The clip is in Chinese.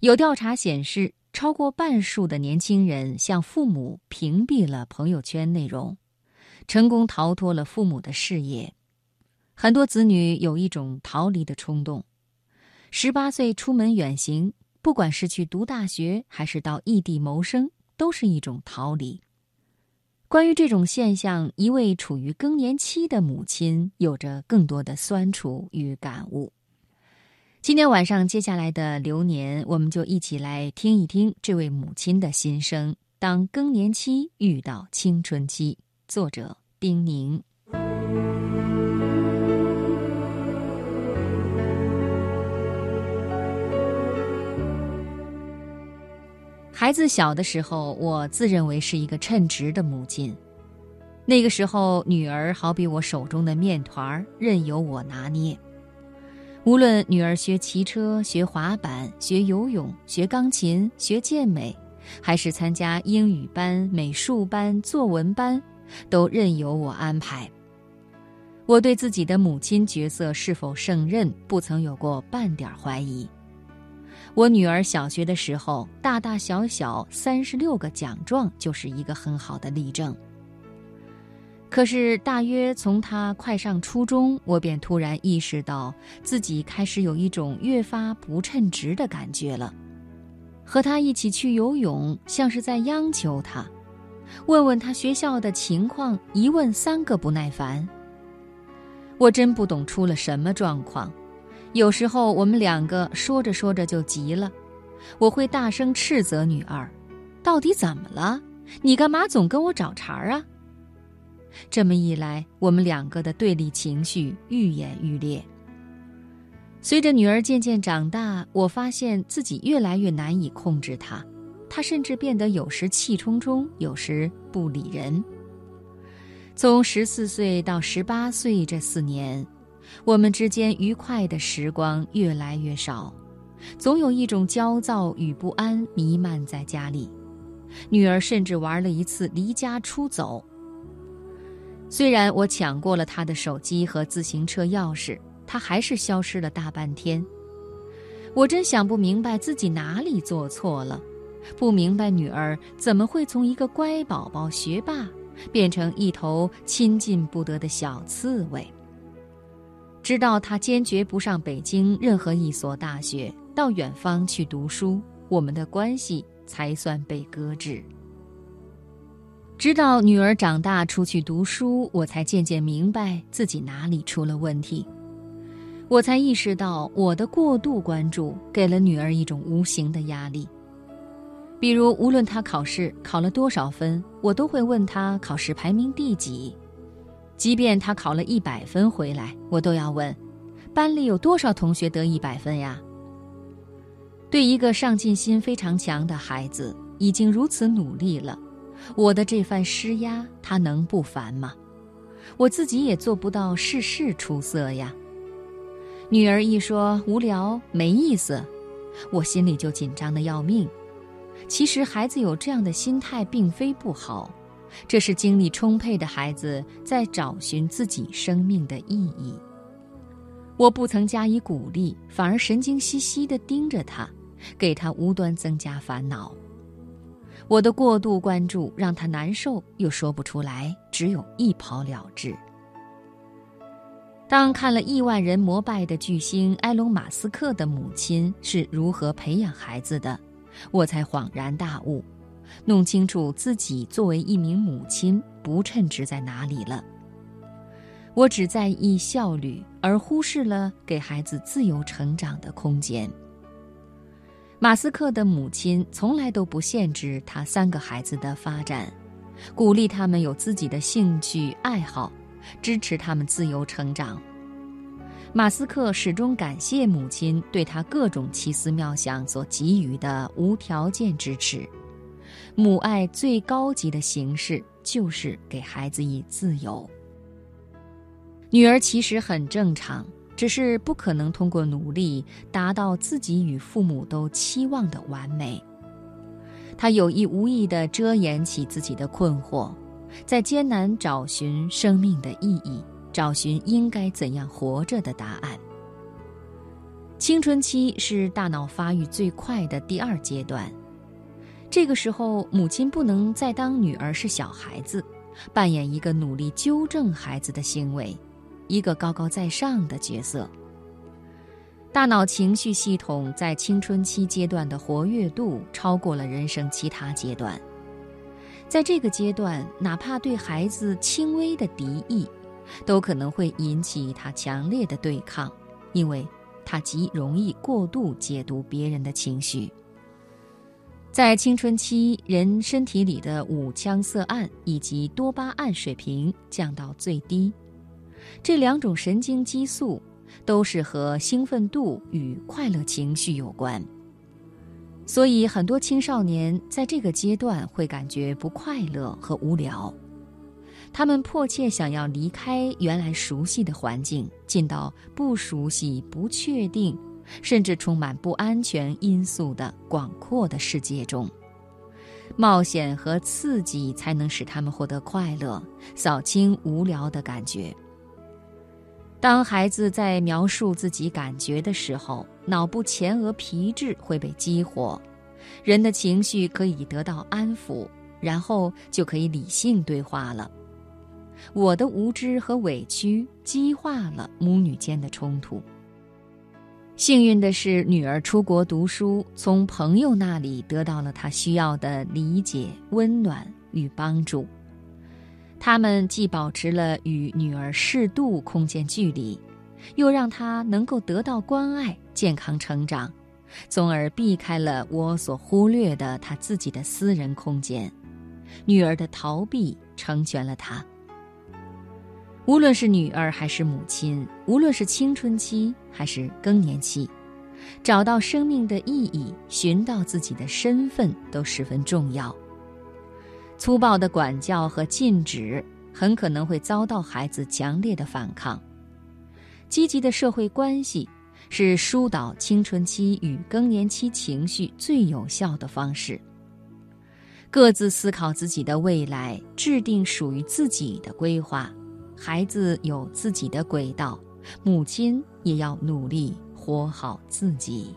有调查显示，超过半数的年轻人向父母屏蔽了朋友圈内容，成功逃脱了父母的视野。很多子女有一种逃离的冲动，十八岁出门远行，不管是去读大学还是到异地谋生，都是一种逃离。关于这种现象，一位处于更年期的母亲有着更多的酸楚与感悟。今天晚上接下来的流年，我们就一起来听一听这位母亲的心声。当更年期遇到青春期，作者丁宁。孩子小的时候，我自认为是一个称职的母亲。那个时候，女儿好比我手中的面团，任由我拿捏。无论女儿学骑车、学滑板、学游泳、学钢琴、学健美，还是参加英语班、美术班、作文班，都任由我安排。我对自己的母亲角色是否胜任，不曾有过半点怀疑。我女儿小学的时候，大大小小三十六个奖状，就是一个很好的例证。可是，大约从他快上初中，我便突然意识到自己开始有一种越发不称职的感觉了。和他一起去游泳，像是在央求他；问问他学校的情况，一问三个不耐烦。我真不懂出了什么状况。有时候我们两个说着说着就急了，我会大声斥责女儿：“到底怎么了？你干嘛总跟我找茬啊？”这么一来，我们两个的对立情绪愈演愈烈。随着女儿渐渐长大，我发现自己越来越难以控制她，她甚至变得有时气冲冲，有时不理人。从十四岁到十八岁这四年，我们之间愉快的时光越来越少，总有一种焦躁与不安弥漫在家里。女儿甚至玩了一次离家出走。虽然我抢过了他的手机和自行车钥匙，他还是消失了大半天。我真想不明白自己哪里做错了，不明白女儿怎么会从一个乖宝宝、学霸变成一头亲近不得的小刺猬。直到他坚决不上北京任何一所大学，到远方去读书，我们的关系才算被搁置。直到女儿长大出去读书，我才渐渐明白自己哪里出了问题。我才意识到，我的过度关注给了女儿一种无形的压力。比如，无论她考试考了多少分，我都会问她考试排名第几；即便她考了一百分回来，我都要问：班里有多少同学得一百分呀？对一个上进心非常强的孩子，已经如此努力了。我的这番施压，他能不烦吗？我自己也做不到事事出色呀。女儿一说无聊没意思，我心里就紧张的要命。其实孩子有这样的心态并非不好，这是精力充沛的孩子在找寻自己生命的意义。我不曾加以鼓励，反而神经兮兮地盯着他，给他无端增加烦恼。我的过度关注让他难受，又说不出来，只有一跑了之。当看了亿万人膜拜的巨星埃隆·马斯克的母亲是如何培养孩子的，我才恍然大悟，弄清楚自己作为一名母亲不称职在哪里了。我只在意效率，而忽视了给孩子自由成长的空间。马斯克的母亲从来都不限制他三个孩子的发展，鼓励他们有自己的兴趣爱好，支持他们自由成长。马斯克始终感谢母亲对他各种奇思妙想所给予的无条件支持。母爱最高级的形式就是给孩子以自由。女儿其实很正常。只是不可能通过努力达到自己与父母都期望的完美。他有意无意地遮掩起自己的困惑，在艰难找寻生命的意义，找寻应该怎样活着的答案。青春期是大脑发育最快的第二阶段，这个时候母亲不能再当女儿是小孩子，扮演一个努力纠正孩子的行为，一个高高在上的角色。大脑情绪系统在青春期阶段的活跃度超过了人生其他阶段，在这个阶段，哪怕对孩子轻微的敌意，都可能会引起他强烈的对抗，因为他极容易过度解读别人的情绪。在青春期，人身体里的五羟色胺以及多巴胺水平降到最低，这两种神经激素。都是和兴奋度与快乐情绪有关，所以很多青少年在这个阶段会感觉不快乐和无聊，他们迫切想要离开原来熟悉的环境，进到不熟悉、不确定，甚至充满不安全因素的广阔的世界中。冒险和刺激才能使他们获得快乐，扫清无聊的感觉。当孩子在描述自己感觉的时候，脑部前额皮质会被激活，人的情绪可以得到安抚，然后就可以理性对话了。我的无知和委屈激化了母女间的冲突。幸运的是，女儿出国读书，从朋友那里得到了她需要的理解、温暖与帮助。他们既保持了与女儿适度空间距离，又让她能够得到关爱、健康成长，从而避开了我所忽略的她自己的私人空间。女儿的逃避成全了她。无论是女儿还是母亲，无论是青春期还是更年期，找到生命的意义，寻到自己的身份，都十分重要。粗暴的管教和禁止很可能会遭到孩子强烈的反抗。积极的社会关系是疏导青春期与更年期情绪最有效的方式。各自思考自己的未来，制定属于自己的规划。孩子有自己的轨道，母亲也要努力活好自己。